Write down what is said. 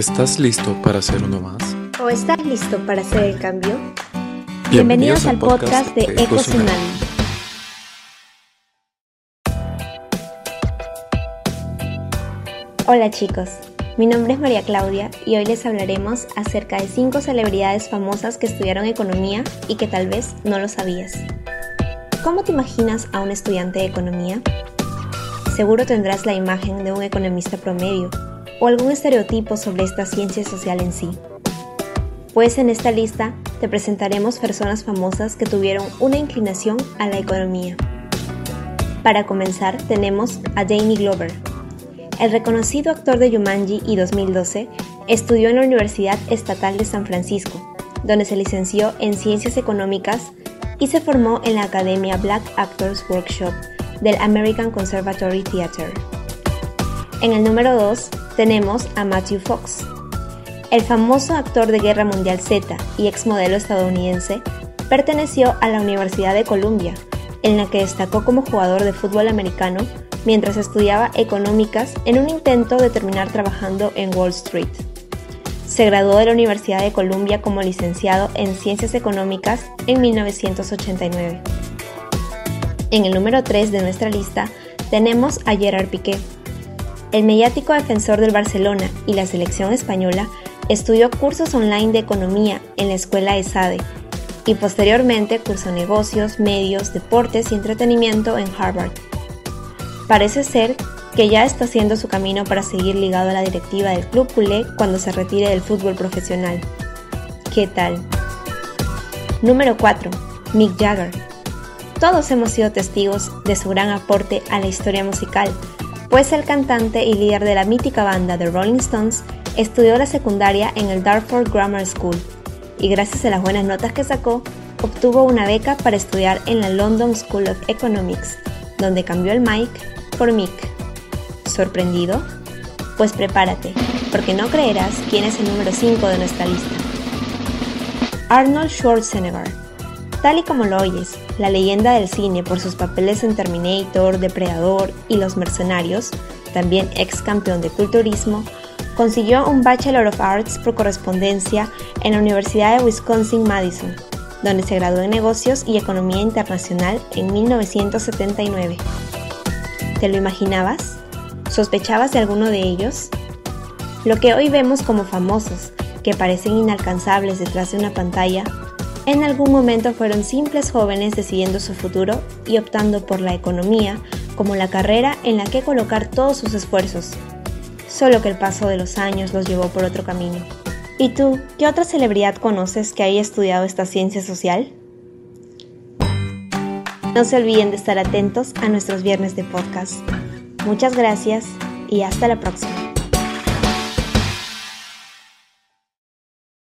¿Estás listo para hacer uno más? ¿O estás listo para hacer el cambio? Bienvenidos, al podcast, de Eco Hola chicos, mi nombre es María Claudia y hoy les hablaremos acerca de 5 celebridades famosas que estudiaron economía y que tal vez no lo sabías. ¿Cómo te imaginas a un estudiante de economía? Seguro tendrás la imagen de un economista promedio o algún estereotipo sobre esta ciencia social en sí. Pues en esta lista te presentaremos personas famosas que tuvieron una inclinación a la economía. Para comenzar tenemos a Danny Glover. El reconocido actor de Jumanji y 2012 estudió en la Universidad Estatal de San Francisco, donde se licenció en Ciencias Económicas y se formó en la Academia Black Actors Workshop del American Conservatory Theatre. En el número 2 tenemos a Matthew Fox. El famoso actor de Guerra Mundial Z y exmodelo estadounidense perteneció a la Universidad de Columbia, en la que destacó como jugador de fútbol americano mientras estudiaba económicas en un intento de terminar trabajando en Wall Street. Se graduó de la Universidad de Columbia como licenciado en Ciencias Económicas en 1989. En el número 3 de nuestra lista tenemos a Gerard Piqué. El mediático defensor del Barcelona y la selección española estudió cursos online de economía en la escuela ESADE y posteriormente cursó negocios, medios, deportes y entretenimiento en Harvard. Parece ser que ya está haciendo su camino para seguir ligado a la directiva del club culé cuando se retire del fútbol profesional. ¿Qué tal? Número 4. Mick Jagger. Todos hemos sido testigos de su gran aporte a la historia musical, pues el cantante y líder de la mítica banda The Rolling Stones estudió la secundaria en el Dartford Grammar School y gracias a las buenas notas que sacó, obtuvo una beca para estudiar en la London School of Economics, donde cambió el Mike por Mick. ¿Sorprendido? Pues prepárate, porque no creerás quién es el número 5 de nuestra lista. Arnold Schwarzenegger Tal y como lo oyes, la leyenda del cine por sus papeles en Terminator, Depredador y Los Mercenarios, también ex campeón de culturismo, consiguió un Bachelor of Arts por correspondencia en la Universidad de Wisconsin-Madison, donde se graduó en negocios y economía internacional en 1979. ¿Te lo imaginabas? ¿Sospechabas de alguno de ellos? Lo que hoy vemos como famosos, que parecen inalcanzables detrás de una pantalla, en algún momento fueron simples jóvenes decidiendo su futuro y optando por la economía como la carrera en la que colocar todos sus esfuerzos. Solo que el paso de los años los llevó por otro camino. ¿Y tú, qué otra celebridad conoces que haya estudiado esta ciencia social? No se olviden de estar atentos a nuestros viernes de podcast. Muchas gracias y hasta la próxima.